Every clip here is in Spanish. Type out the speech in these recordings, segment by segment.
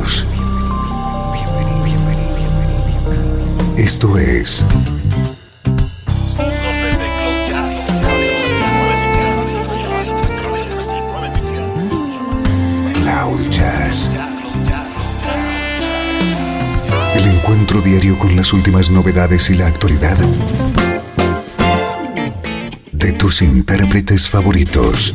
Bienvenidos. Esto es Cloud Jazz. El encuentro diario con las últimas novedades y la actualidad de tus intérpretes favoritos.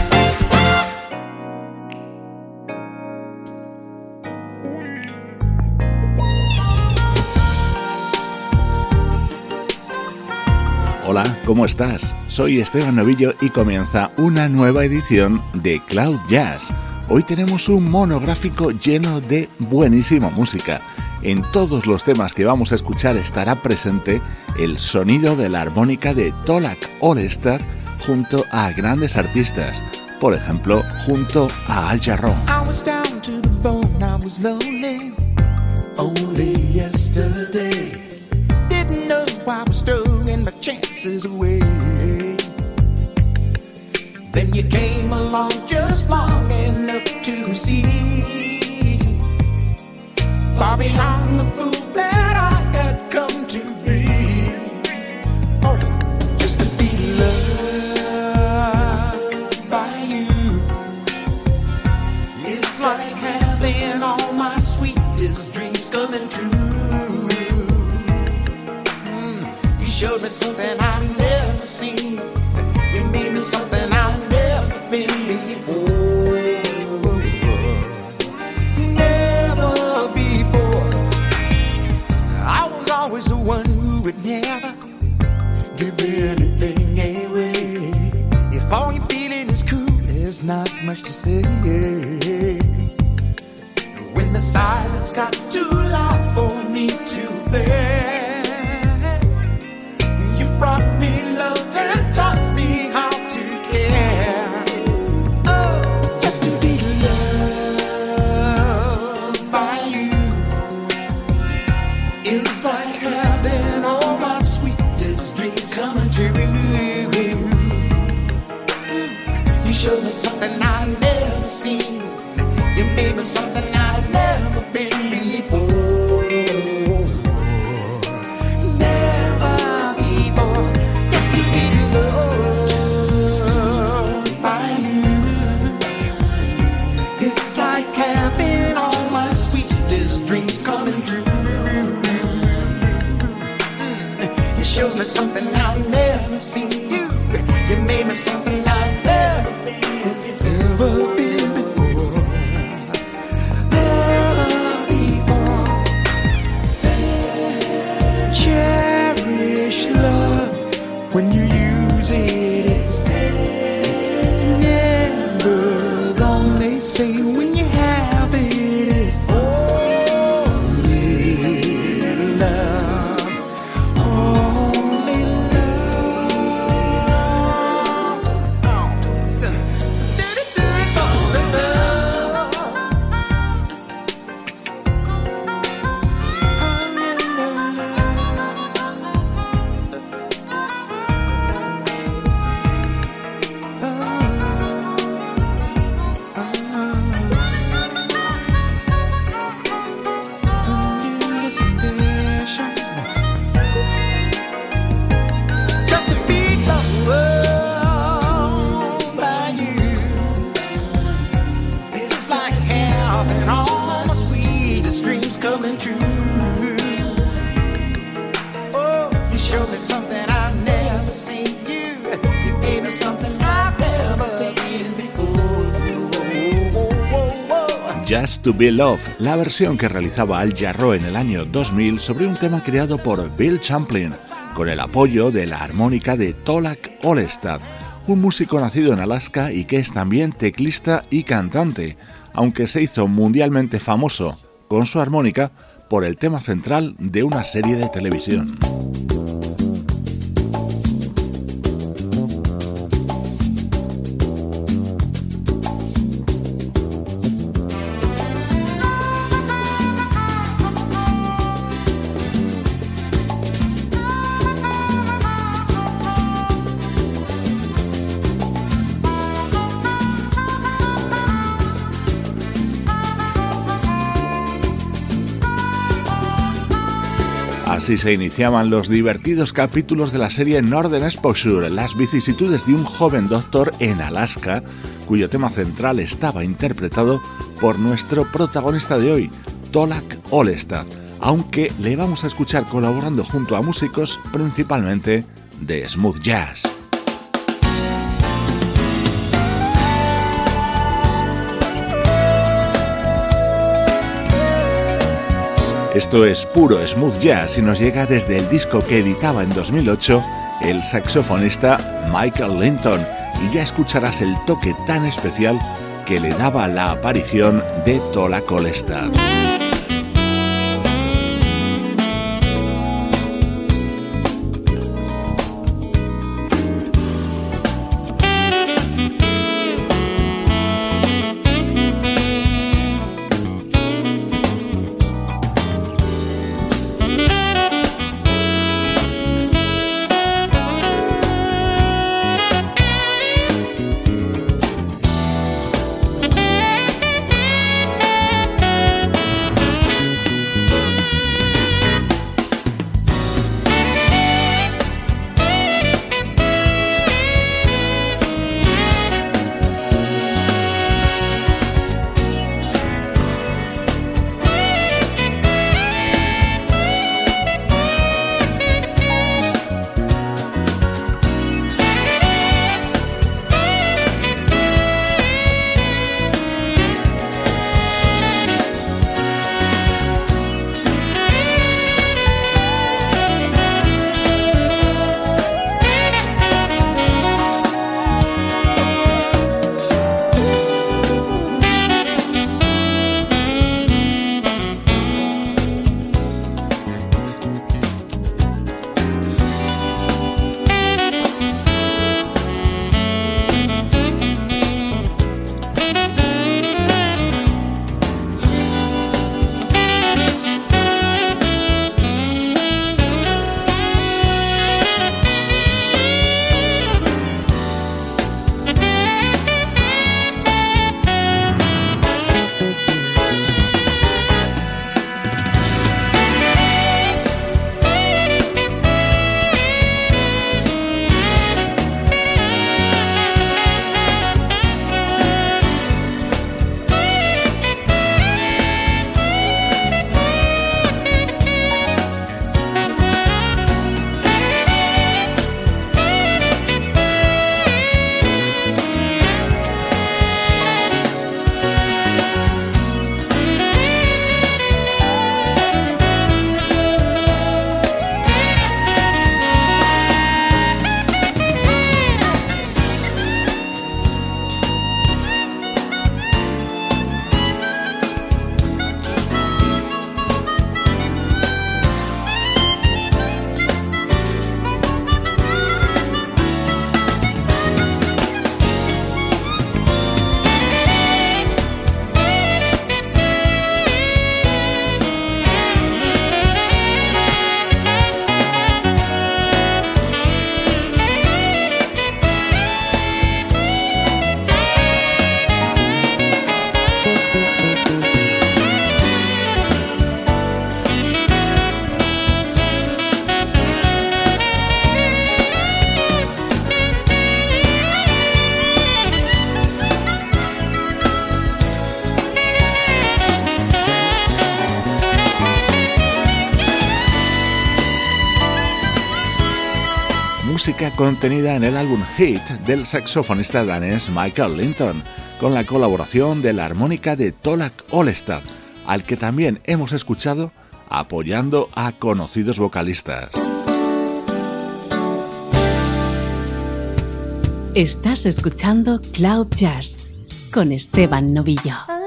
Hola, ¿cómo estás? Soy Esteban Novillo y comienza una nueva edición de Cloud Jazz. Hoy tenemos un monográfico lleno de buenísima música. En todos los temas que vamos a escuchar estará presente el sonido de la armónica de Tolak All-Star junto a grandes artistas, por ejemplo, junto a Al Jarreau. I was my chances away. Then you came along just long enough to see far beyond the fool that I had come to be. Oh, just to be loved by you. It's like having all my sweetest dreams coming true. Showed me something I've never seen. You made me something I've never been before. Never before. I was always the one who would never give anything away. If all you're feeling is cool, there's not much to say. When the silence got too loud for me to bear something to Be Love, la versión que realizaba Al Jarreau en el año 2000 sobre un tema creado por Bill Champlin, con el apoyo de la armónica de Tolak Olestad, un músico nacido en Alaska y que es también teclista y cantante, aunque se hizo mundialmente famoso con su armónica por el tema central de una serie de televisión. Así se iniciaban los divertidos capítulos de la serie Northern Exposure, las vicisitudes de un joven doctor en Alaska, cuyo tema central estaba interpretado por nuestro protagonista de hoy, Tolak Olestad, aunque le vamos a escuchar colaborando junto a músicos principalmente de smooth jazz. Esto es puro smooth jazz y nos llega desde el disco que editaba en 2008 el saxofonista Michael Linton y ya escucharás el toque tan especial que le daba la aparición de Tola Colesta. Contenida en el álbum Hit del saxofonista danés Michael Linton, con la colaboración de la armónica de Tolak Olestad, al que también hemos escuchado apoyando a conocidos vocalistas. Estás escuchando Cloud Jazz con Esteban Novillo.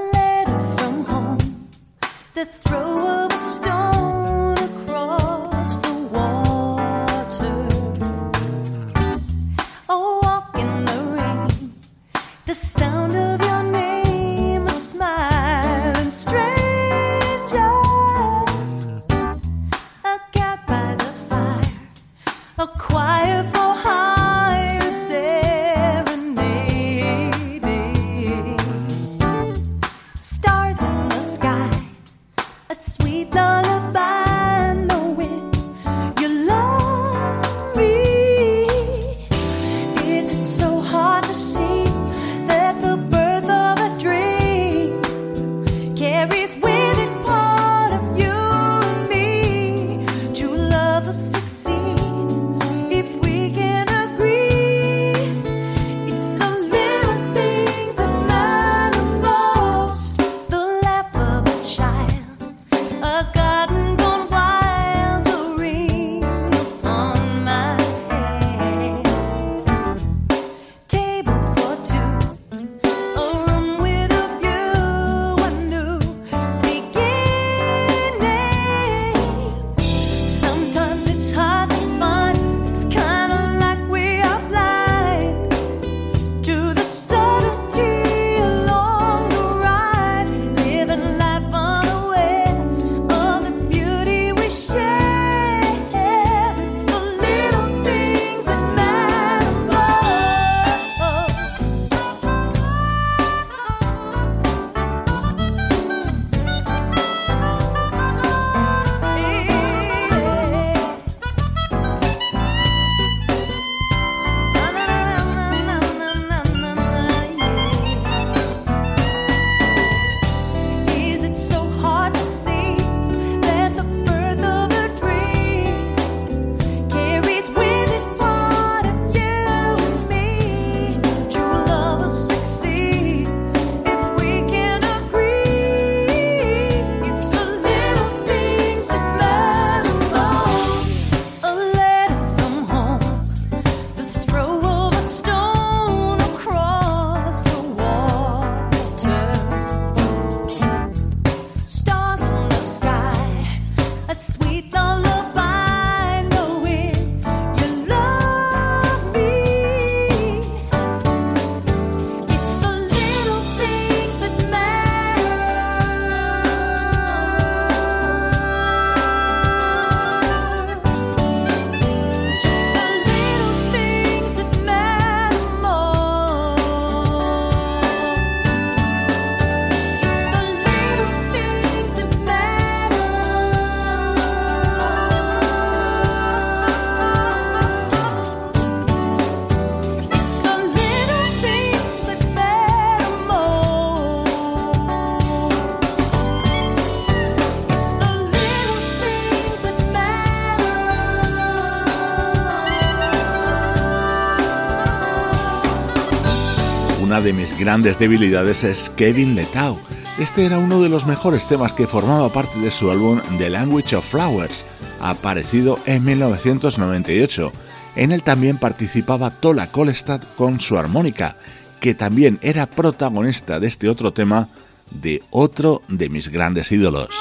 De mis grandes debilidades es Kevin Letau. Este era uno de los mejores temas que formaba parte de su álbum The Language of Flowers, aparecido en 1998. En él también participaba Tola Kolestad con su armónica, que también era protagonista de este otro tema de otro de mis grandes ídolos.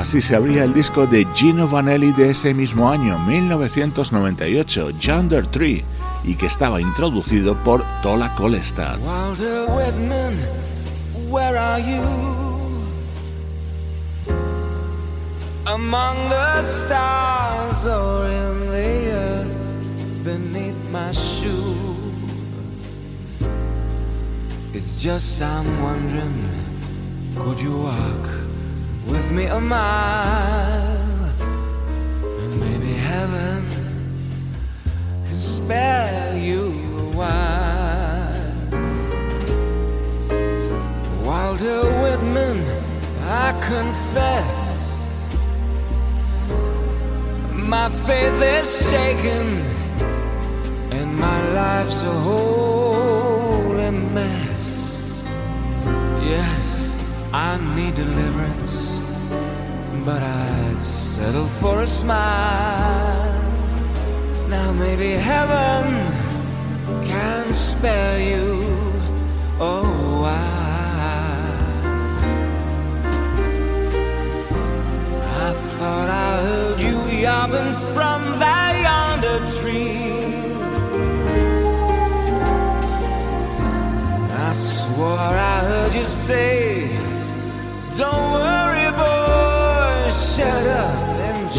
Así se abría el disco de Gino Vanelli de ese mismo año, 1998, Yonder Tree, y que estaba introducido por Tola Kolestad. Walter Whitman, where are you? Among the stars or in the earth beneath my shoe. It's just I'm wondering, could you walk? With me a mile, and maybe heaven can spare you a while. Walter Whitman, I confess, my faith is shaken, and my life's a holy mess. Yes, I need deliverance but I'd settle for a smile. Now maybe heaven can spare you. Oh, I,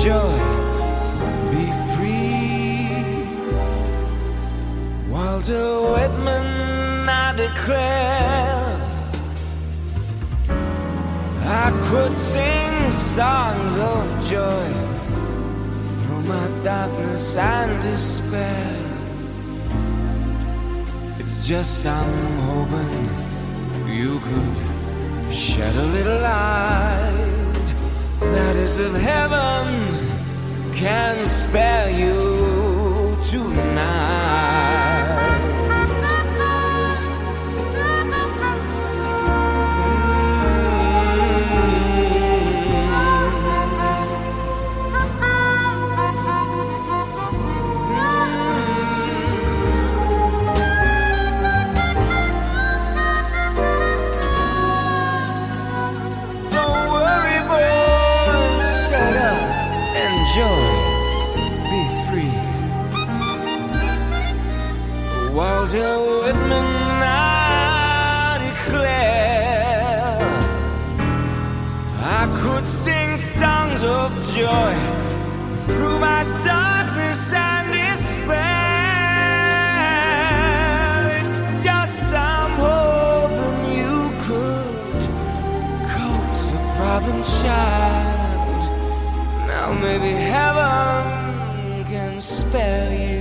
enjoy, be free. Walter Whitman, I declare, I could sing songs of joy through my darkness and despair. It's just I'm hoping you could shed a little light that is of heaven can spare you tonight. Joy through my darkness and despair. It's just I'm hoping you could coax a problem child. Now maybe heaven can spare you.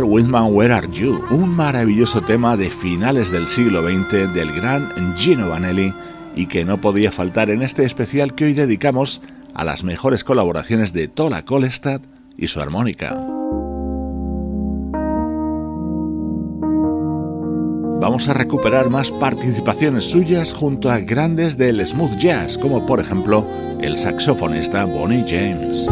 Walter Where Are You? Un maravilloso tema de finales del siglo XX del gran Gino Vanelli y que no podía faltar en este especial que hoy dedicamos a las mejores colaboraciones de Tola Kolestad y su armónica. Vamos a recuperar más participaciones suyas junto a grandes del smooth jazz, como por ejemplo el saxofonista Bonnie James.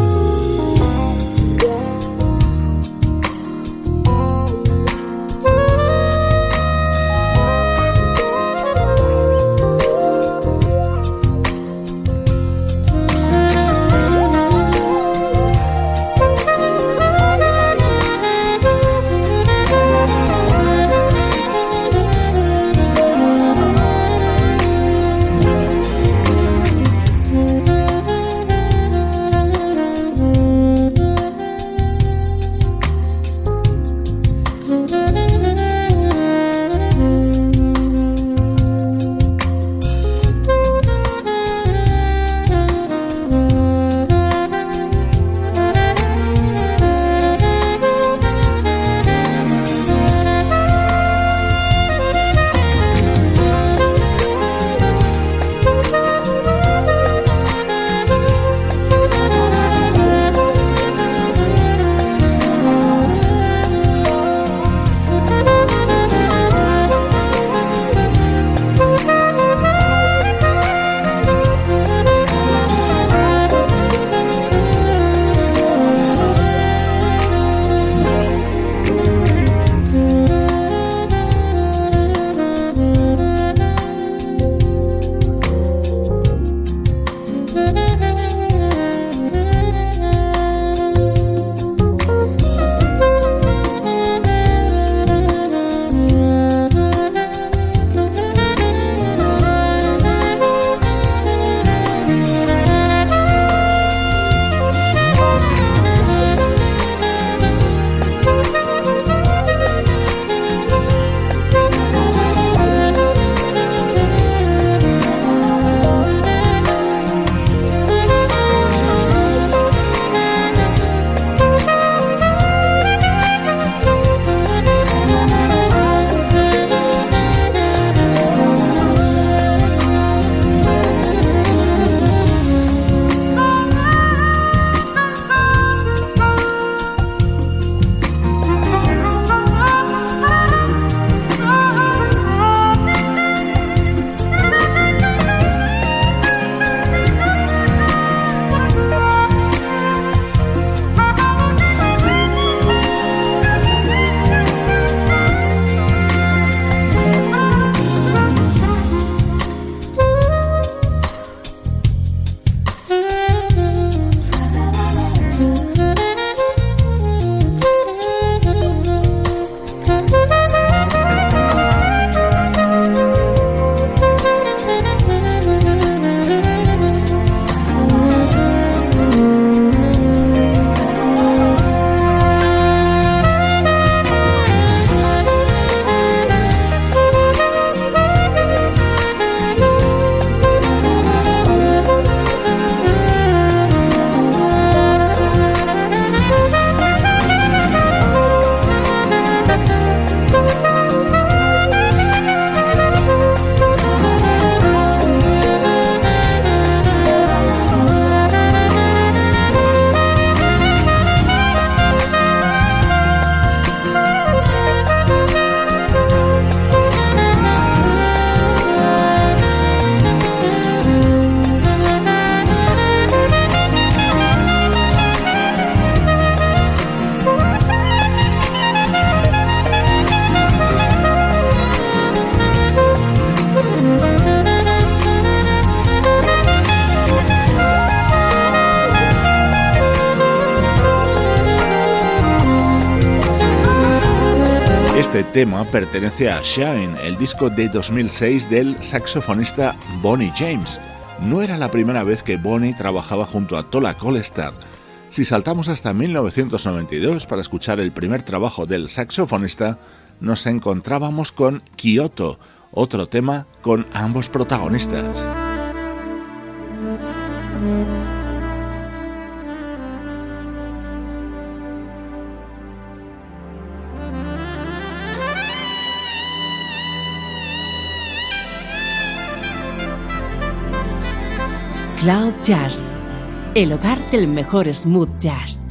Pertenece a Shine, el disco de 2006 del saxofonista Bonnie James. No era la primera vez que Bonnie trabajaba junto a Tola Kolestad. Si saltamos hasta 1992 para escuchar el primer trabajo del saxofonista, nos encontrábamos con Kyoto, otro tema con ambos protagonistas. Cloud Jazz, el hogar del mejor smooth jazz.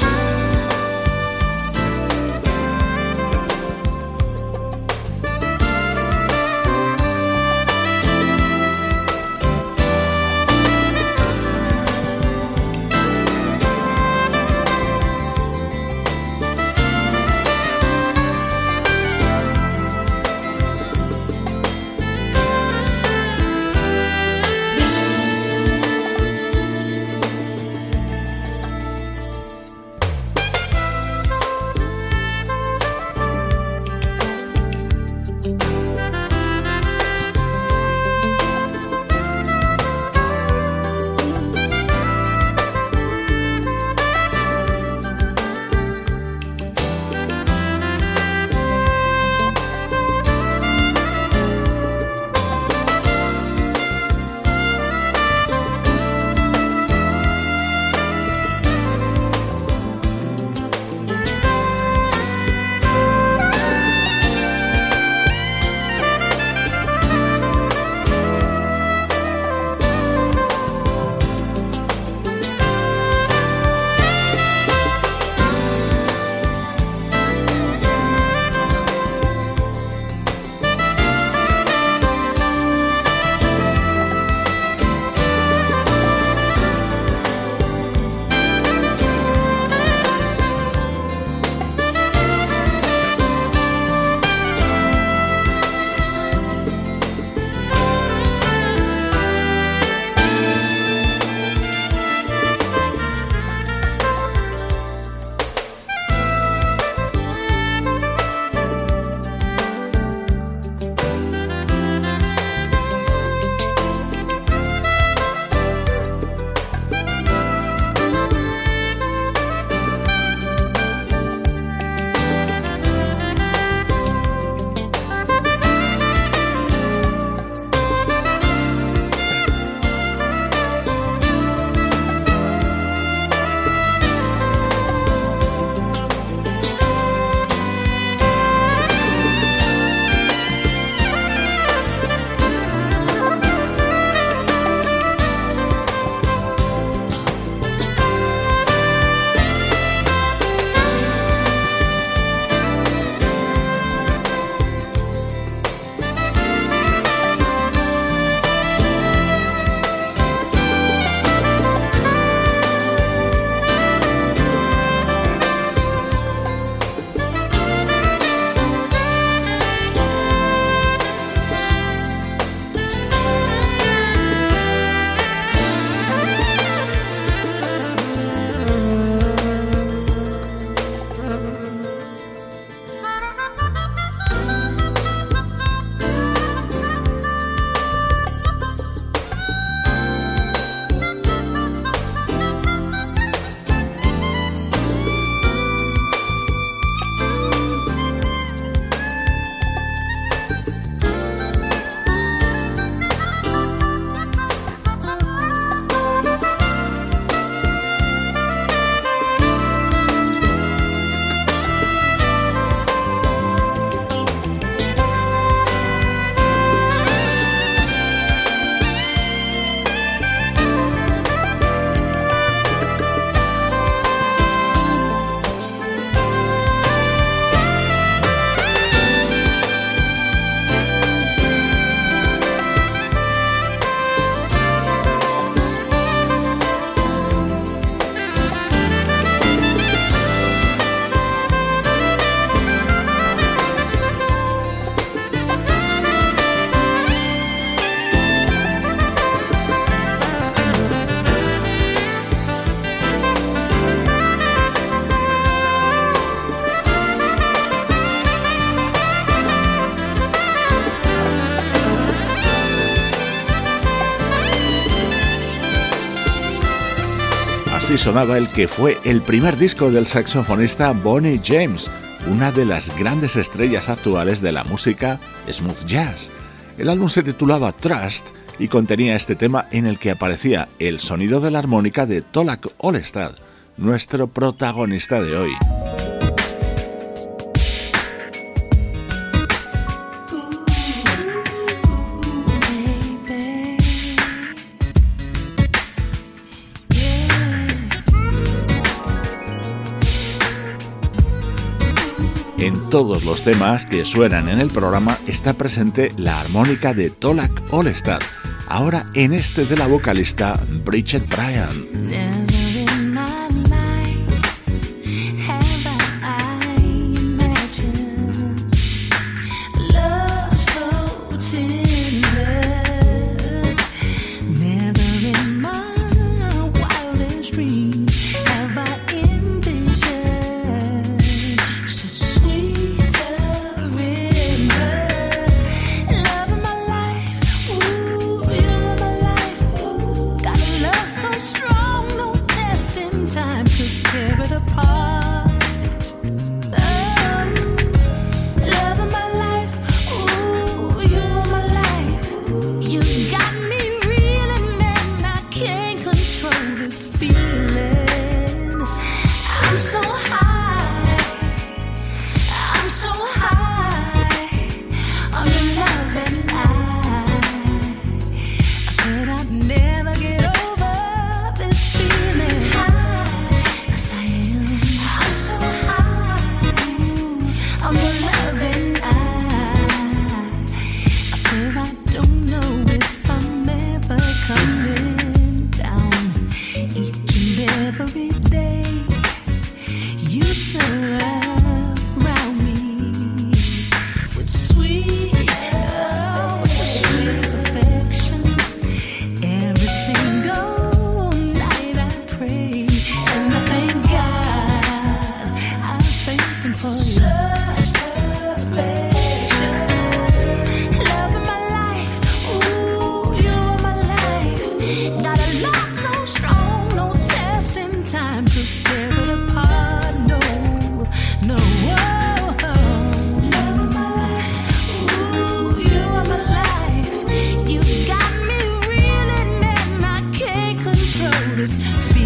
Sonaba el que fue el primer disco del saxofonista Bonnie James, una de las grandes estrellas actuales de la música smooth jazz. El álbum se titulaba Trust y contenía este tema en el que aparecía el sonido de la armónica de Tolak Olestad, nuestro protagonista de hoy. Todos los temas que suenan en el programa está presente la armónica de Tolak Olestad, ahora en este de la vocalista Bridget Bryan. feel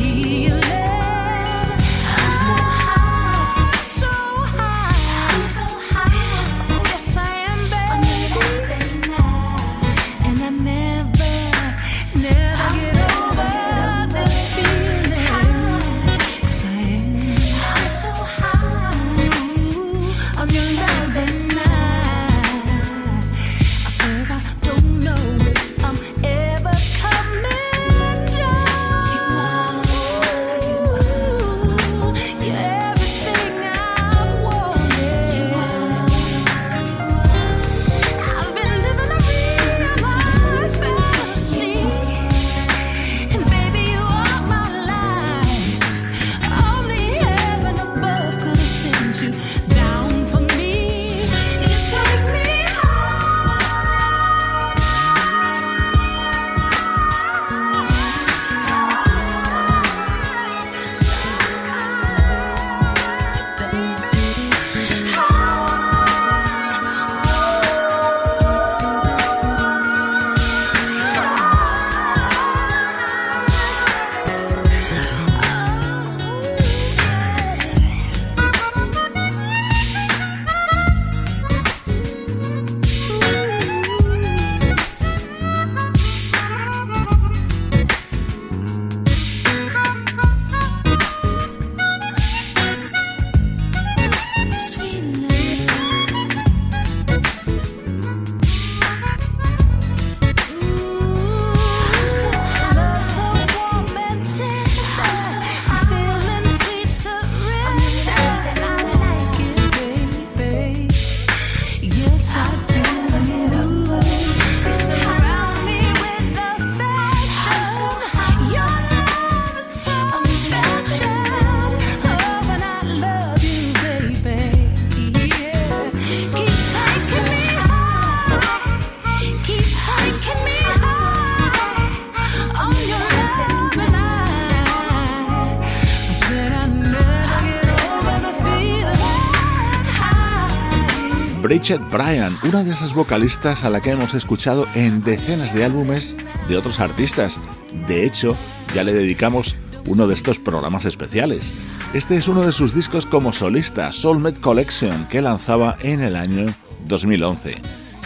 Bridget Bryan, una de esas vocalistas a la que hemos escuchado en decenas de álbumes de otros artistas. De hecho, ya le dedicamos uno de estos programas especiales. Este es uno de sus discos como solista, Soulmate Collection, que lanzaba en el año 2011.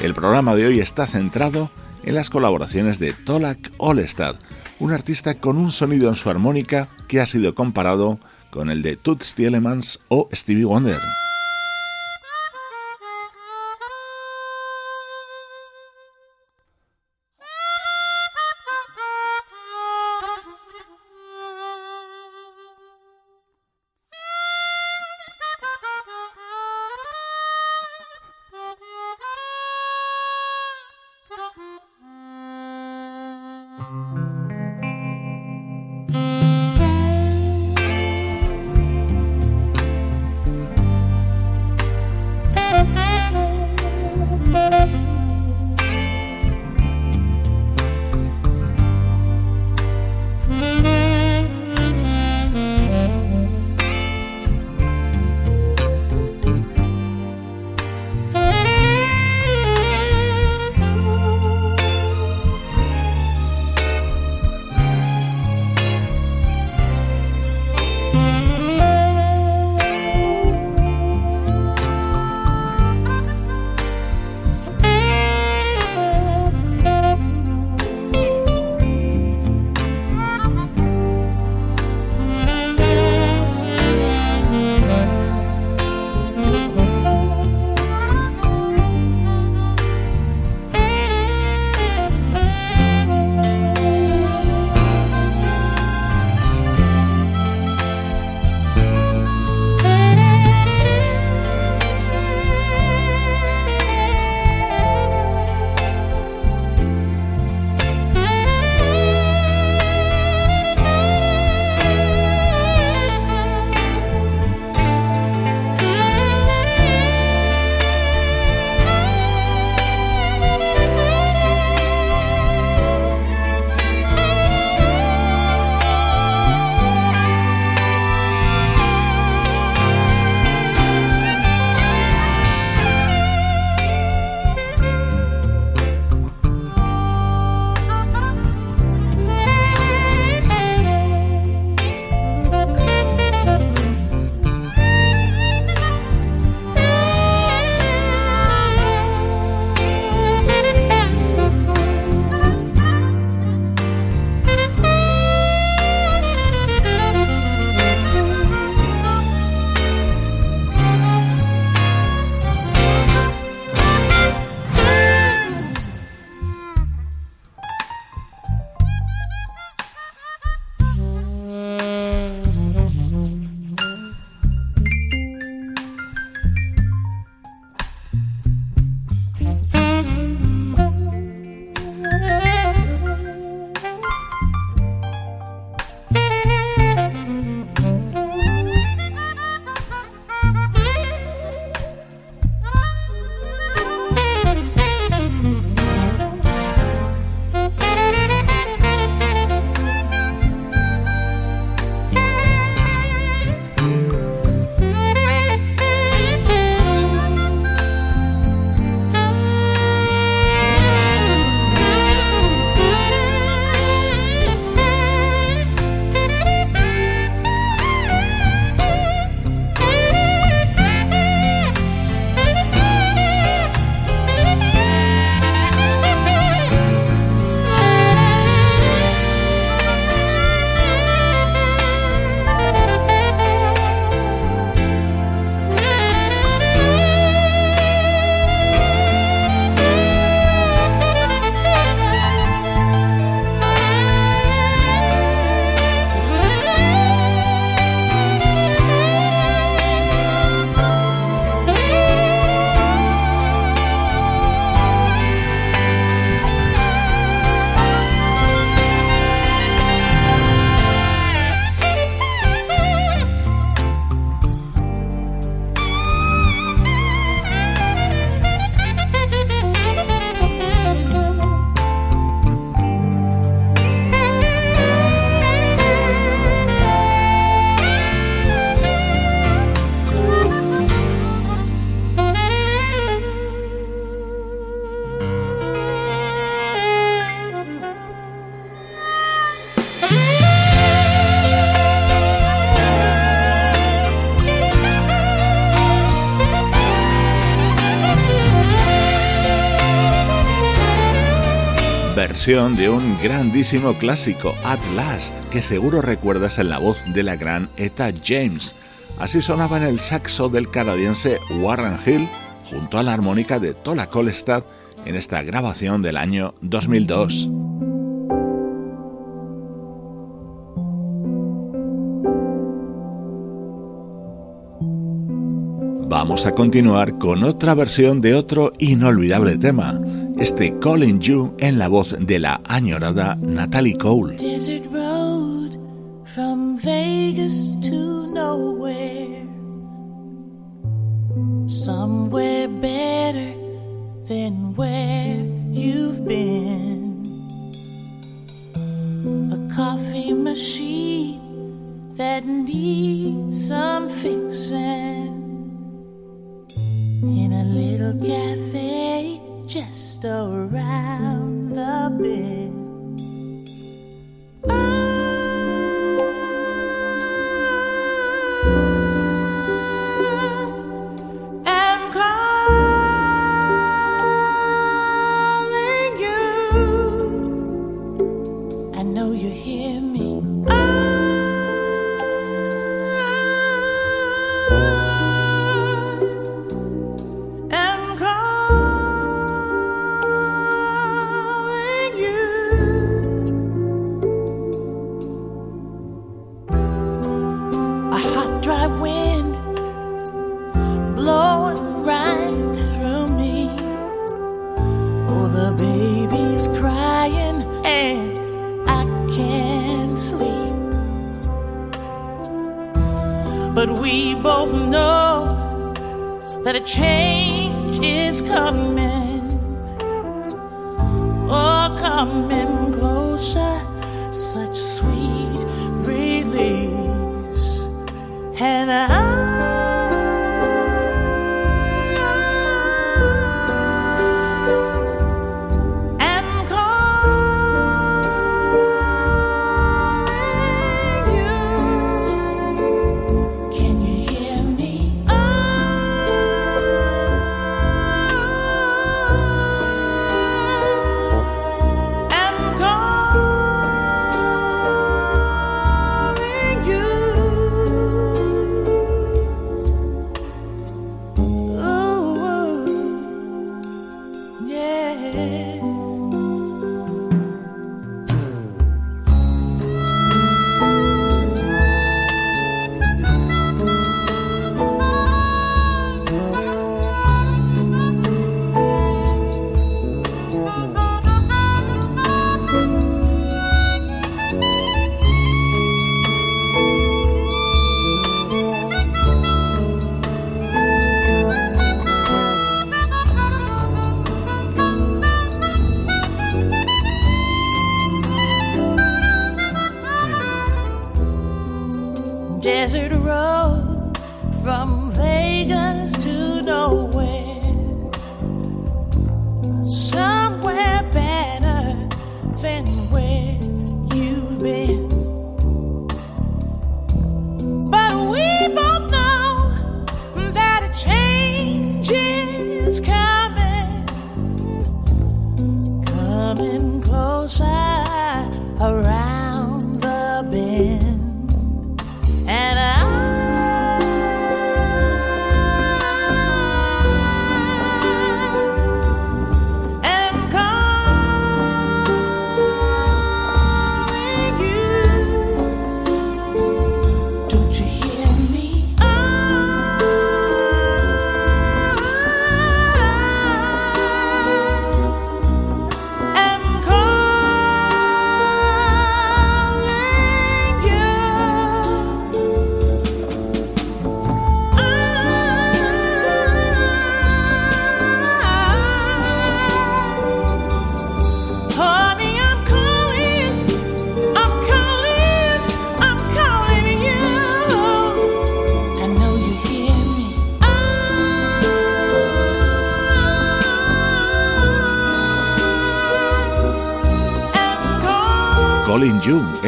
El programa de hoy está centrado en las colaboraciones de Tolak Olestad, un artista con un sonido en su armónica que ha sido comparado con el de Toots Thielemans o Stevie Wonder. De un grandísimo clásico, At Last, que seguro recuerdas en la voz de la gran Etta James. Así sonaba en el saxo del canadiense Warren Hill junto a la armónica de Tola Kolstad en esta grabación del año 2002. Vamos a continuar con otra versión de otro inolvidable tema, este Calling You en la voz de la añorada Natalie Cole. Desert road from Vegas to nowhere. Somewhere better than where you've been. A coffee machine that needs some fixing. in a little cafe just around the bend. that a change is coming.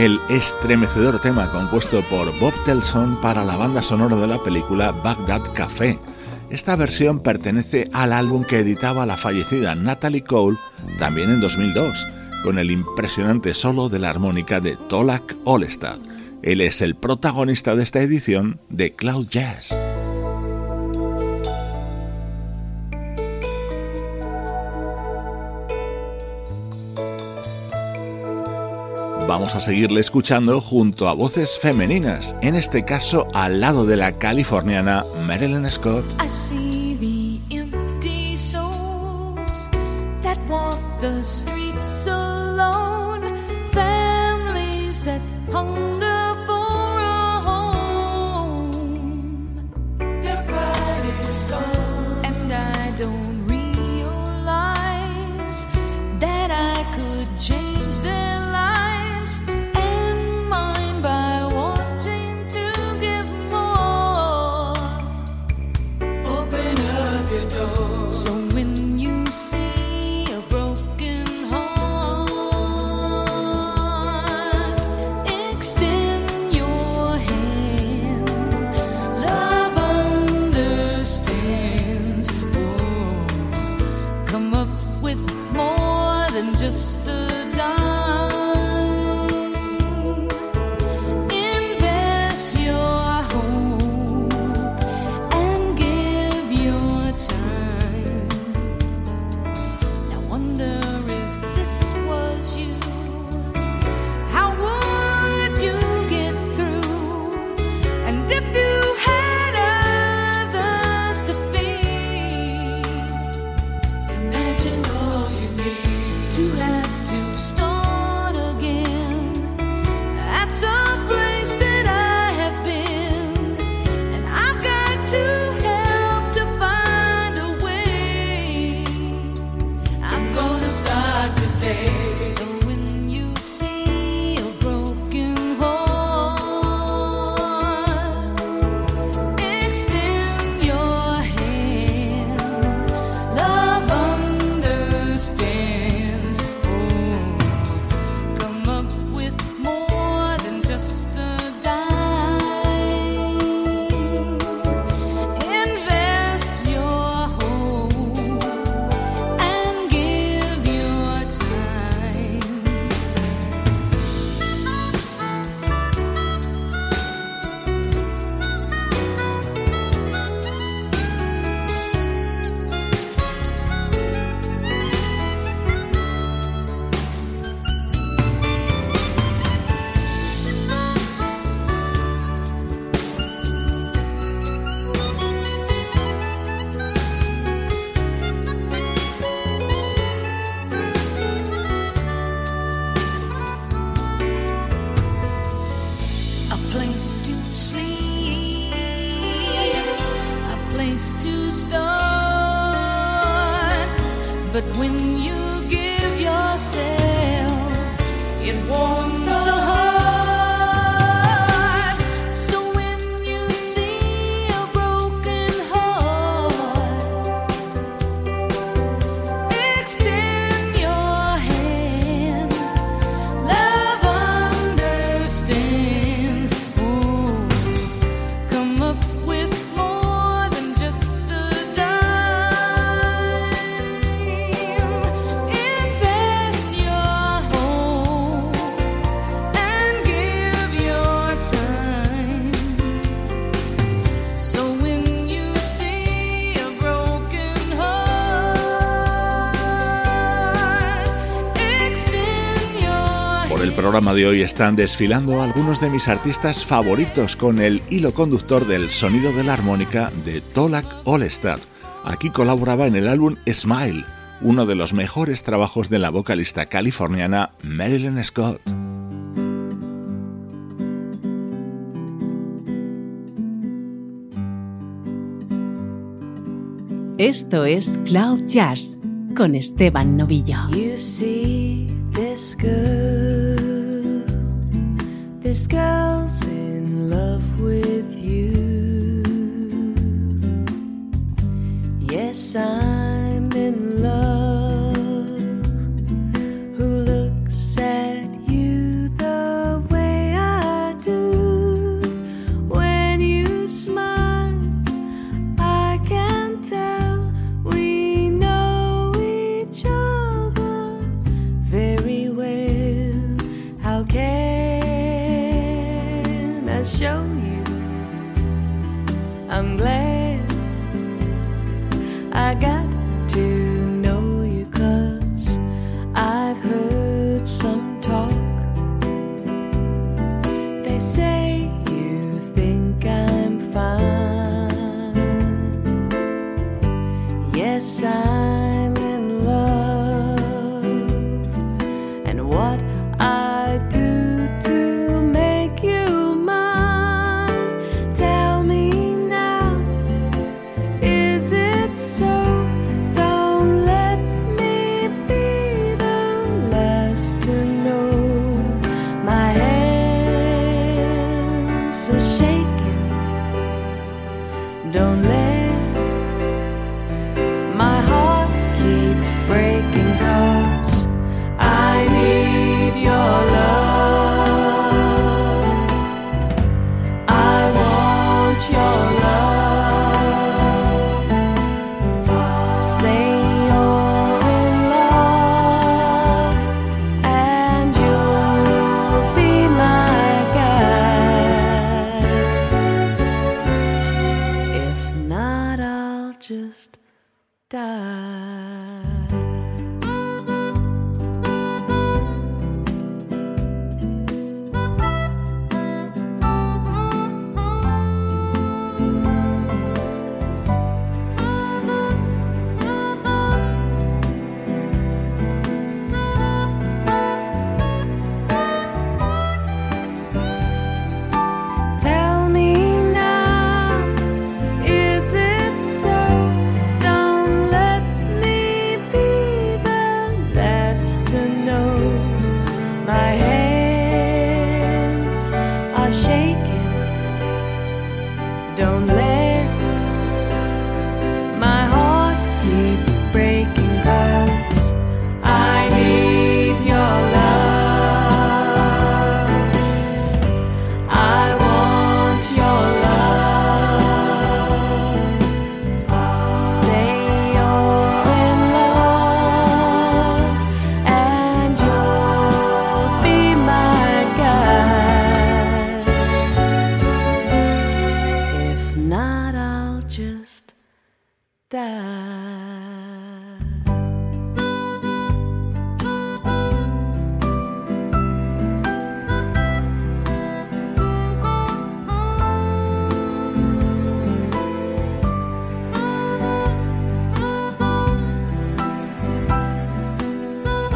El estremecedor tema compuesto por Bob Telson para la banda sonora de la película Baghdad Café. Esta versión pertenece al álbum que editaba la fallecida Natalie Cole también en 2002 con el impresionante solo de la armónica de Tolak Olestad. Él es el protagonista de esta edición de Cloud Jazz. Vamos a seguirle escuchando junto a voces femeninas, en este caso al lado de la californiana Marilyn Scott. Programa de hoy están desfilando algunos de mis artistas favoritos con el hilo conductor del sonido de la armónica de Tolak Olestad. Aquí colaboraba en el álbum Smile, uno de los mejores trabajos de la vocalista californiana Marilyn Scott. Esto es Cloud Jazz con Esteban Novillo. This girl's in love with you. Yes, I'm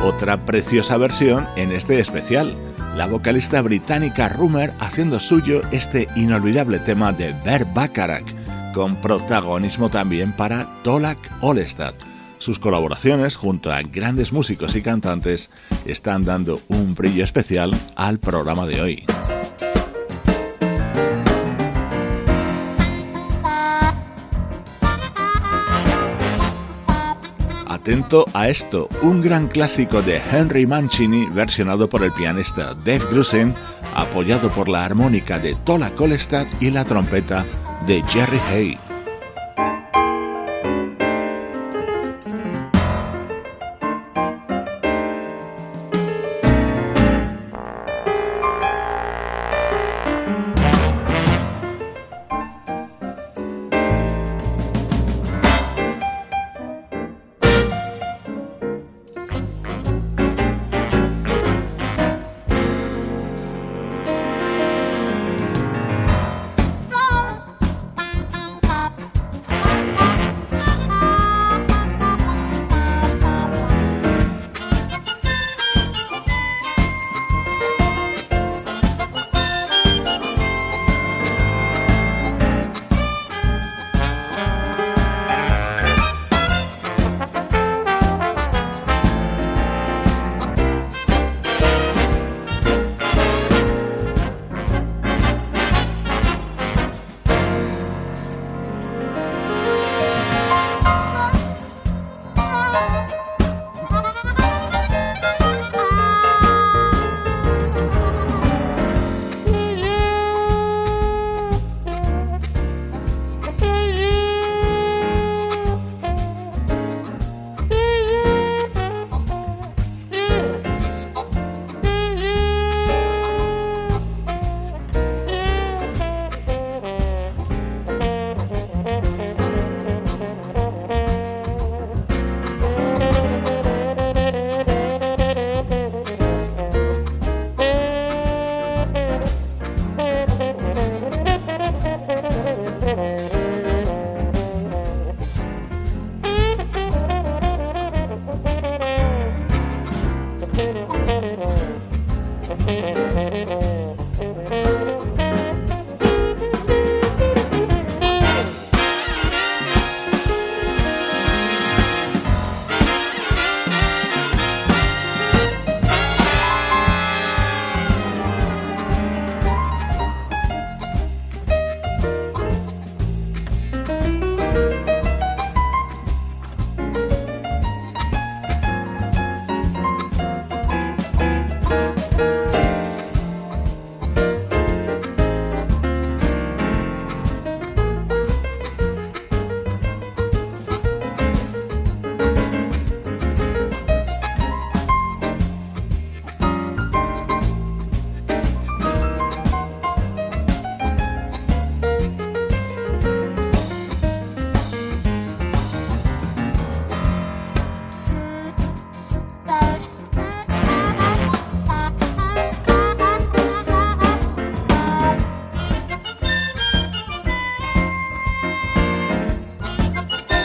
Otra preciosa versión en este especial, la vocalista británica Rumor haciendo suyo este inolvidable tema de Bert Bacharach, con protagonismo también para Tolak Olestad. Sus colaboraciones junto a grandes músicos y cantantes están dando un brillo especial al programa de hoy. Atento a esto, un gran clásico de Henry Mancini versionado por el pianista Dave Grusin, apoyado por la armónica de Tola Kolestad y la trompeta de Jerry Hay.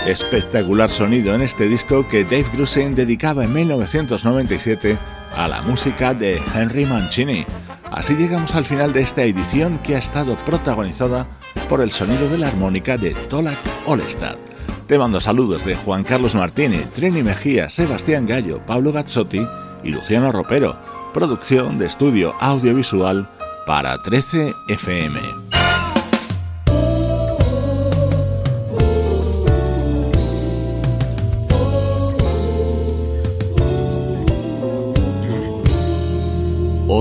Espectacular sonido en este disco que Dave Grusin dedicaba en 1997 a la música de Henry Mancini. Así llegamos al final de esta edición que ha estado protagonizada por el sonido de la armónica de Tolak Olestad. Te mando saludos de Juan Carlos Martínez, Trini Mejía, Sebastián Gallo, Pablo Gazzotti y Luciano Ropero. Producción de estudio audiovisual para 13 FM.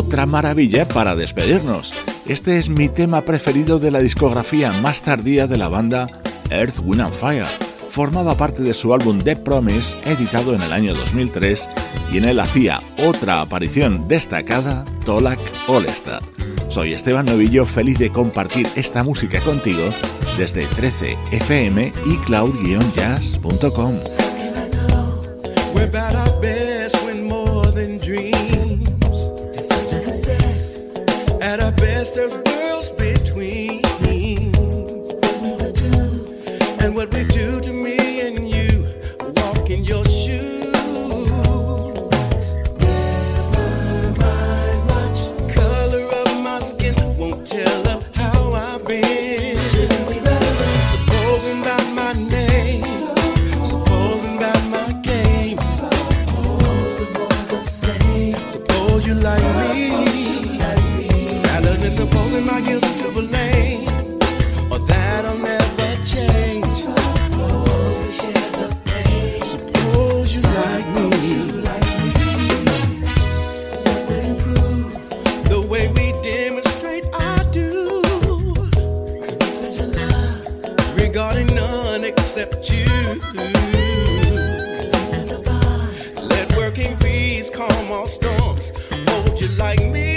Otra maravilla para despedirnos. Este es mi tema preferido de la discografía más tardía de la banda Earth, Wind and Fire. Formaba parte de su álbum The Promise, editado en el año 2003, y en él hacía otra aparición destacada, Tolak Olestad. Soy Esteban Novillo, feliz de compartir esta música contigo desde 13fm y cloud-jazz.com. accept you. Let working bees calm all storms. Hold you like me.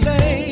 name.